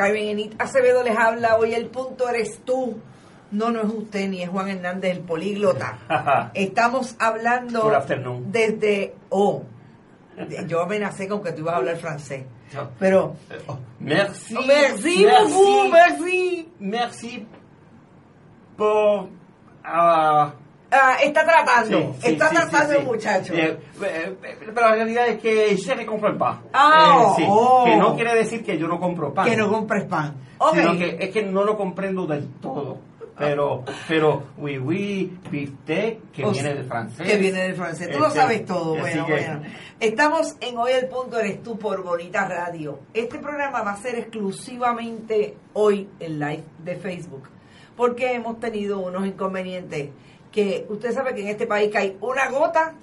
Carmen Enit Acevedo les habla. Hoy el punto eres tú. No, no es usted ni es Juan Hernández, el políglota. Estamos hablando desde... Oh, yo amenacé con que tú ibas a hablar francés. Pero... Oh, merci. Merci, beaucoup, merci. Merci por... ah, Ah, está tratando, sí, sí, está sí, tratando el muchacho. Eh, eh, pero la realidad es que je ne compro pas. Ah, Eh, oh. Que no quiere decir que yo no compro pan. que no compres pan. Ok. Sino que es que no lo comprendo del todo. Pero, pero, oui, oui, bistec, que O viene del francés. Que viene del francés. Tú lo sabes todo. Bueno, que- bueno. Estamos en Hoy el Punto Eres Tú por Bonita Radio. Este programa va a ser exclusivamente hoy en live de Facebook. Porque hemos tenido unos inconvenientes que usted sabe que en este país cae una gota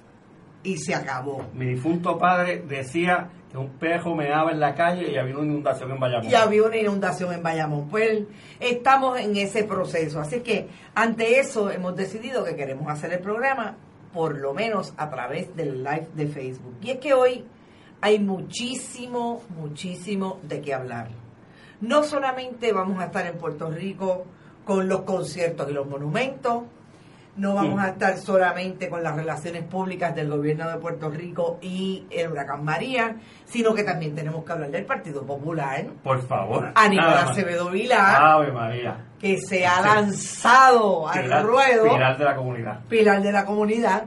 y se acabó. Mi difunto padre decía que un perro me daba en la calle y había una inundación en Bayamón. y había una inundación en Bayamón. Pues estamos en ese proceso. Así que ante eso hemos decidido que queremos hacer el programa por lo menos a través del live de Facebook. Y es que hoy hay muchísimo, muchísimo de qué hablar. No solamente vamos a estar en Puerto Rico con los conciertos y los monumentos, no vamos a estar solamente con las relaciones públicas del gobierno de Puerto Rico y el huracán María, sino que también tenemos que hablar del Partido Popular, Por favor. Nada más. Acevedo Vilar, Ave María. que se ha Sí. lanzado al Pilar, ruedo, pilar de la comunidad. pilar de la comunidad,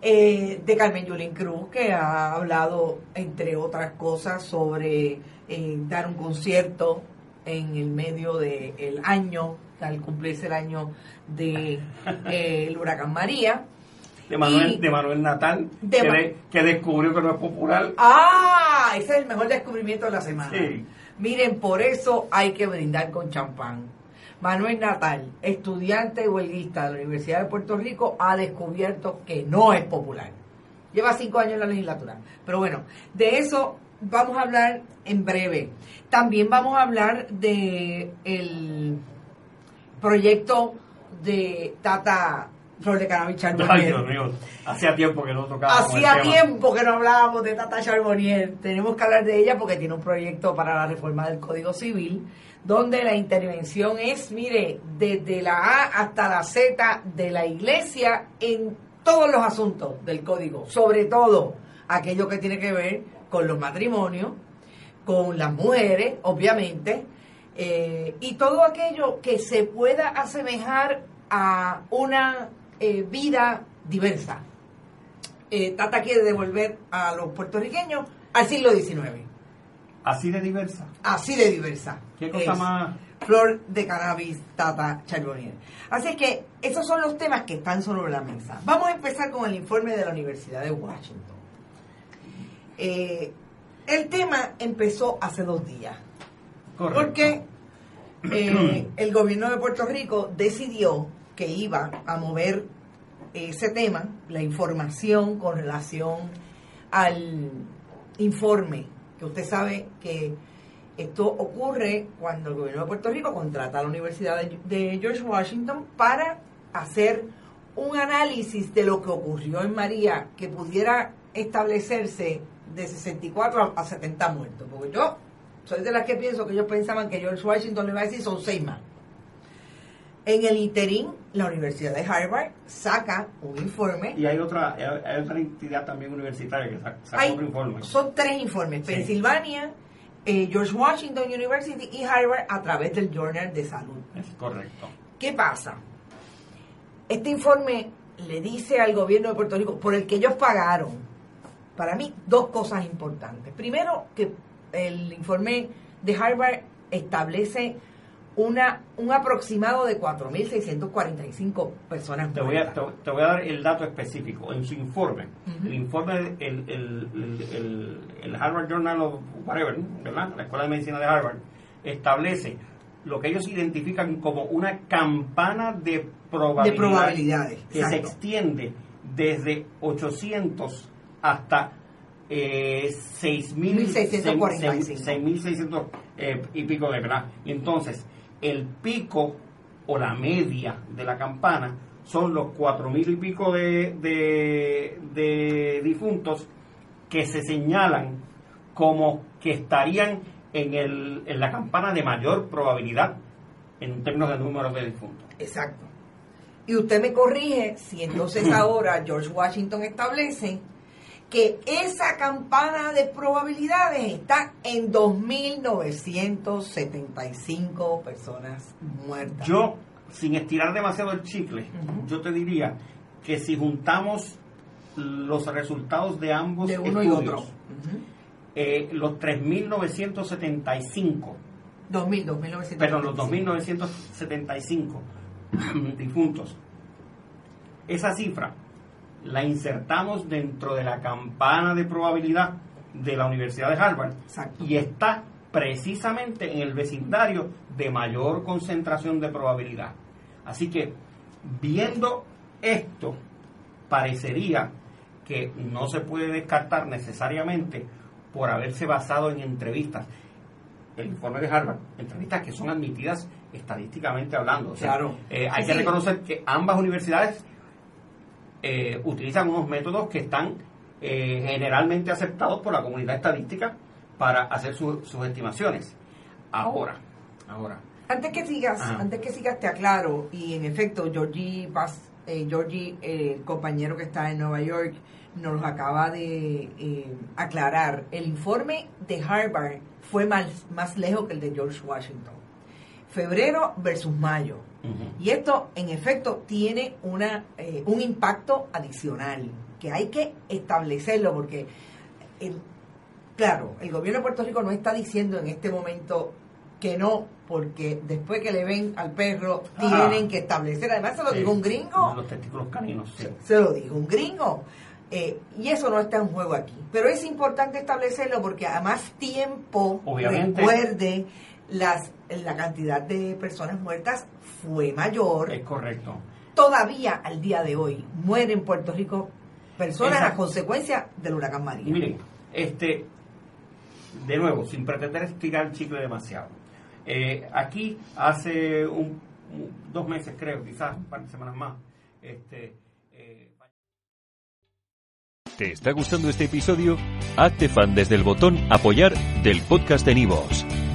eh, de Carmen Yulín Cruz, que ha hablado, entre otras cosas, sobre eh, dar un concierto en el medio del año, al cumplirse el año del de, el huracán María. De Manuel, Y- de Manuel Natal, De que, Ma- de- que descubrió que no es popular. ¡Ah! Ese es el mejor descubrimiento de la semana. Sí. Miren, por eso hay que brindar con champán. Manuel Natal, estudiante huelguista de la Universidad de Puerto Rico, ha descubierto que no es popular. Lleva cinco años en la legislatura. Pero bueno, de eso vamos a hablar en breve. También vamos a hablar de el proyecto de Tata Flor de. Dios mío. Hacía tiempo que no tocaba. Hacía tiempo que no hablábamos de Tata Charbonnier. Tenemos que hablar de ella porque tiene un proyecto para la reforma del Código Civil, donde la intervención es, mire, desde la A hasta la Z de la iglesia en todos los asuntos del Código, sobre todo aquello que tiene que ver con los matrimonios, con las mujeres, obviamente, eh, y todo aquello que se pueda asemejar a una eh, vida diversa. Eh, Tata quiere devolver a los puertorriqueños al siglo XIX, Así de diversa. así de diversa. ¿Qué cosa es más? Flor de cannabis, Tata Charbonnier. Así que esos son los temas que están sobre la mesa. Vamos a empezar con el informe de la Universidad de Washington. Eh, el tema empezó hace dos días. Correcto. Porque eh, el gobierno de Puerto Rico decidió que iba a mover ese tema, la información con relación al informe, que usted sabe que esto ocurre cuando el gobierno de Puerto Rico contrata a la Universidad de, de George Washington para hacer un análisis de lo que ocurrió en María que pudiera establecerse de 64 a 70 muertos. Porque yo soy de las que pienso que ellos pensaban que George Washington le iba a decir son seis más. En el interín, la Universidad de Harvard saca un informe. Y hay otra, hay otra entidad también universitaria que saca saca Hay- otro informe. son tres informes. Sí. Pensilvania, eh, George Washington University y Harvard a través del Journal de Salud. Es correcto. ¿Qué pasa? Este informe le dice al gobierno de Puerto Rico, por el que ellos pagaron, para mí, dos cosas importantes. Primero, que el informe de Harvard establece una un aproximado de 4.645 personas Te voy, a, te, te voy a dar el dato específico. En su informe, el informe, el, el, el, Harvard Journal of whatever, ¿verdad? La Escuela de Medicina de Harvard, establece lo que ellos identifican como una campana de de probabilidades, probabilidades. que se extiende desde 800 hasta eh, 6.645 1645. eh, y pico de verdad. Y entonces, el pico o la media de la campana son los 4.000 y pico de, de, de difuntos que se señalan como que estarían en, el, en la campana de mayor probabilidad en términos de número de difuntos. Exacto. Y usted me corrige si entonces ahora George Washington establece que esa campana de probabilidades está en 2.975 personas muertas. Yo, sin estirar demasiado el chicle, yo te diría que si juntamos los resultados de ambos de uno estudios, y otro. eh, los 3.975, 2000, 2.975. perdón, los 2.975 difuntos, esa cifra la insertamos dentro de la campana de probabilidad de la Universidad de Harvard Exacto. y está precisamente en el vecindario de mayor concentración de probabilidad. Así que, viendo esto, parecería que no se puede descartar necesariamente por haberse basado en entrevistas. El informe de Harvard, entrevistas que son admitidas estadísticamente hablando. O sea, Claro. eh, hay Sí, que sí. reconocer que ambas universidades eh, utilizan unos métodos que están eh, generalmente aceptados por la comunidad estadística para hacer su- sus estimaciones. Ahora, ahora, Antes que sigas, Ajá. antes que sigas te aclaro y en efecto Georgie Paz, eh, Georgie, eh, el compañero que está en Nueva York, nos lo acaba de eh, aclarar. El informe de Harvard fue más, más lejos que el de George Washington. Febrero versus mayo. Y esto, en efecto, tiene una, eh, un impacto adicional que hay que establecerlo porque, el- claro, el gobierno de Puerto Rico no está diciendo en este momento que no, porque después que le ven al perro Ah. tienen que establecer, además se lo sí, dijo un gringo, Los testículos caninos, sí. se lo dijo un gringo. Eh, y eso no está en juego aquí. Pero es importante establecerlo porque a más tiempo, Obviamente. recuerde, las, la cantidad de personas muertas fue mayor. Es correcto. Todavía al día de hoy mueren en Puerto Rico personas Exacto. a consecuencia del huracán María. Y miren, este, de nuevo, sin pretender estirar el chicle demasiado. eh, aquí hace un, un- dos meses, creo, quizás un par de semanas más, este, eh, ¿Te está gustando este episodio? Hazte fan desde el botón Apoyar del podcast de Nivos.